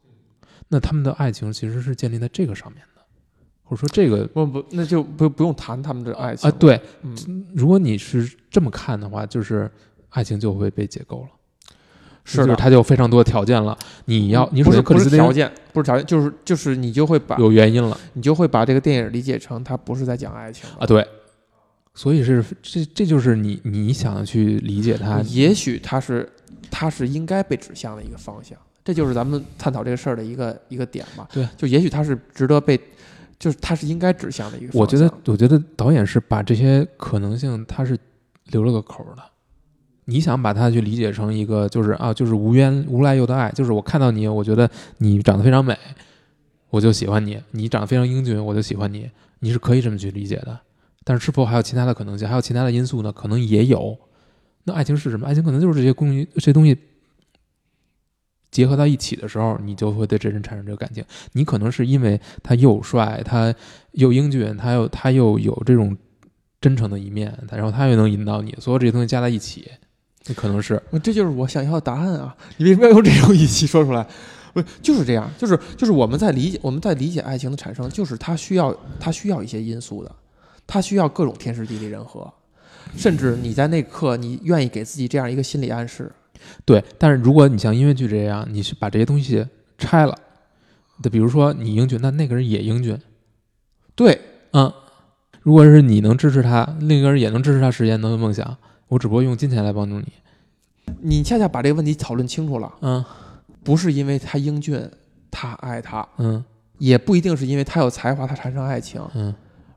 那他们的爱情其实是建立在这个上面的，或者说这个不不，那就不不用谈他们的爱情啊，，对，嗯，如果你是这么看的话，就是爱情就会被解构了。是的，就是他就有非常多的条件了。你要，你首不是不先克里斯汀是条件，不是条件，就是就是你就会把有原因了你就会把这个电影理解成它不是在讲爱情啊，对。所以是这这就是你你想去理解它，也许它是它是应该被指向的一个方向，这就是咱们探讨这个事儿的一个一个点嘛。对，就也许它是值得被，就是它是应该指向的一个方向。我觉得我觉得导演是把这些可能性他是留了个口儿的。你想把它去理解成一个就是啊，就是无缘无来由的爱，就是我看到你，我觉得你长得非常美，我就喜欢你；你长得非常英俊，我就喜欢你。你是可以这么去理解的。但是是否还有其他的可能性，还有其他的因素呢？可能也有。那爱情是什么？爱情可能就是这些东西，这些东西结合到一起的时候，你就会对这人产生这个感情。你可能是因为他又帅，他又英俊，他又他又有这种真诚的一面，然后他又能引导你，所有这些东西加在一起，那可能是这就是我想要的答案啊！你为什么要用这种语气说出来？不就是这样？就是就是我们在理解我们在理解爱情的产生，就是它需要它需要一些因素的，它需要各种天时地利人和，甚至你在那刻你愿意给自己这样一个心理暗示。对，但是如果你像音乐剧这样，你去把这些东西拆了，就比如说你英俊，那那个人也英俊，对，嗯，如果是你能支持他，另一个人也能支持他实现他的梦想，我只不过用金钱来帮助你，你恰恰把这个问题讨论清楚了，嗯不是因为他英俊，他爱他，嗯也不一定是因为他有才华，他产生爱情，嗯，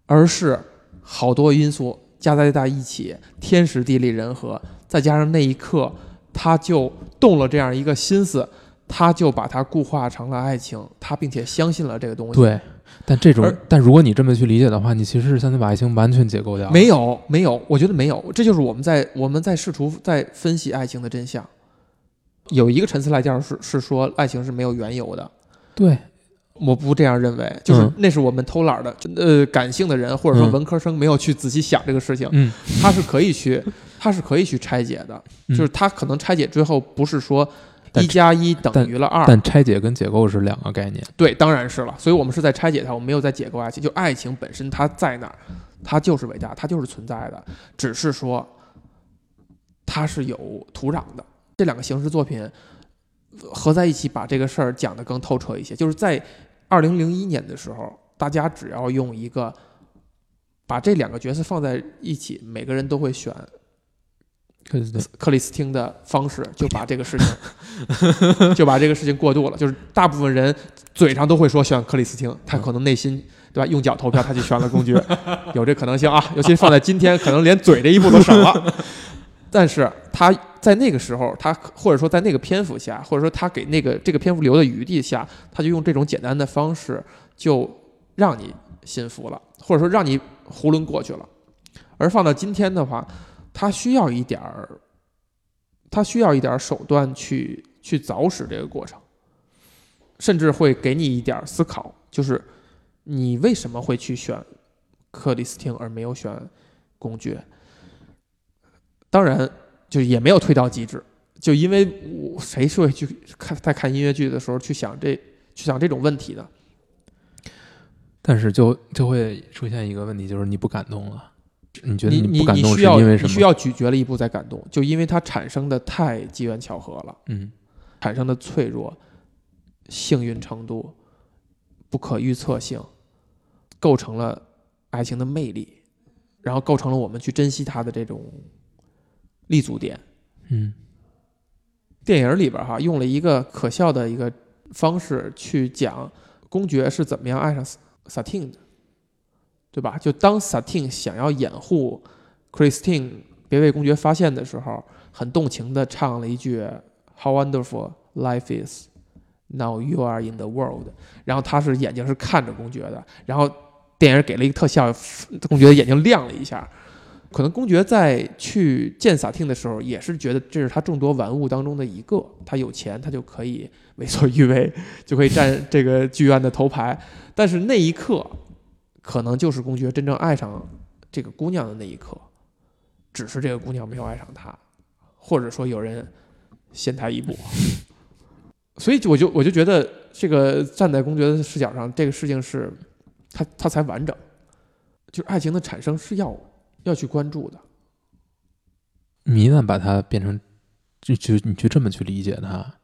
而是好多因素加在在一起，天时地利人和，再加上那一刻他就动了这样一个心思，他就把它固化成了爱情，他并且相信了这个东西。，对。但这种，但如果你这么去理解的话，你其实是相当于把爱情完全解构掉。没有没有，我觉得没有，这就是我们在我们在试图在分析爱情的真相。有一个陈词滥调是是说爱情是没有缘由的，对，我不这样认为，就是嗯。那是我们偷懒的，呃，感性的人或者说嗯。文科生没有去仔细想这个事情，嗯。他是可以去，他是可以去拆解的，嗯。就是他可能拆解之后不是说但一加一等于了二，但拆解跟解构是两个概念。对，当然是了，所以我们是在拆解它，我们没有在解构爱情，就爱情本身它在哪儿，它就是伟大，它就是存在的，只是说它是有土壤的。这两个形式作品呃合在一起，把这个事儿讲得更透彻一些。就是在二零零一年的时候，大家只要用一个把这两个角色放在一起，每个人都会选对对对，克里斯汀的方式，就把这个事情 就把这个事情过渡了。就是大部分人嘴上都会说选克里斯汀，他可能内心对吧？用脚投票，他就选了公爵，有这可能性啊。尤其放在今天，可能连嘴这一步都省了。但是他在那个时候，他或者说在那个篇幅下，或者说他给那个这个篇幅留的余地下，他就用这种简单的方式，就让你信服了，或者说让你囫囵过去了。而放到今天的话，他需要一点儿，他需要一点儿手段去去凿实这个过程，甚至会给你一点思考，就是你为什么会去选克里斯汀而没有选公爵？当然，就也没有推到极致，就因为我谁是会去看在看音乐剧的时候去想这去想这种问题的？但是就就会出现一个问题，就是你不感动了。你觉得你你不感动你需要是因为什么？你需要咀嚼了一步再感动，就因为它产生的太机缘巧合了。嗯产生的脆弱、幸运程度、不可预测性，构成了爱情的魅力，然后构成了我们去珍惜它的这种立足点。嗯电影里边哈用了一个可笑的一个方式去讲公爵是怎么样爱上萨汀的，对吧？就当萨汀想要掩护 Christine 别被公爵发现的时候，很动情的唱了一句 “How wonderful life is, now you are in the world”，然后他是眼睛是看着公爵的，然后电影给了一个特效，公爵的眼睛亮了一下。可能公爵在去见萨汀的时候，也是觉得这是他众多玩物当中的一个。他有钱，他就可以为所欲为，就可以占这个剧院的头牌。但是那一刻，可能就是公爵真正爱上这个姑娘的那一刻，只是这个姑娘没有爱上他，或者说有人先他一步。所以就我就我就觉得，这个站在公爵的视角上，这个事情是，他他才完整。就是爱情的产生是要要去关注的。你一旦把它变成，就就你就这么去理解它，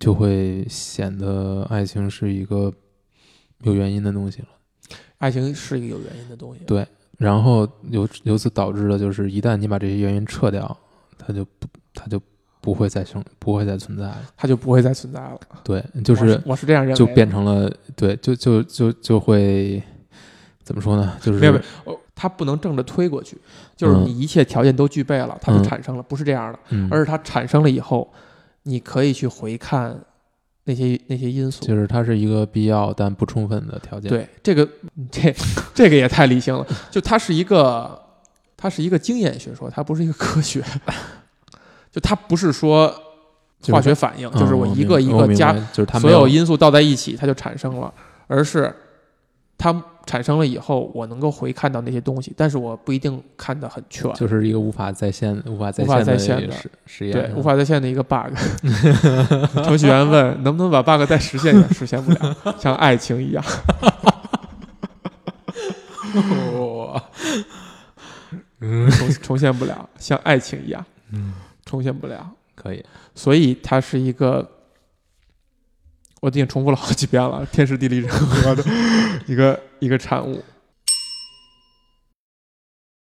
就会显得爱情是一个有原因的东西了。爱情是一个有原因的东西。对然后由由此导致的就是，一旦你把这些原因撤掉，它就不，它就不会再生，不会再存在了。它就不会再存在了。对，就是我是我是这样认为的，就变成了，对，就就就就会怎么说呢？就是没有没有哦它不能正着推过去，就是嗯你一切条件都具备了，它就嗯产生了，不是这样的，嗯，而是它产生了以后，你可以去回看那些那些因素。就是它是一个必要但不充分的条件。，对这个这这个也太理性了，就它是一个它是一个经验学说，它不是一个科学，就它不是说化学反应，就是我嗯一个一个加就是所有因素倒在一起，它就产生了，而是它产生了以后，我能够回看到那些东西，但是我不一定看得很全。就是一个无法在线、无法在无法在线线的的实实验对，无法在线的一个 bug。程序员问能不能把 bug 再实现一下，实现不了，像爱情一样。哇，重重现不了，像爱情一样，嗯，重现不了。可以，所以它是一个，我已经重复了好几遍了，天时地利人和的一个一个产物。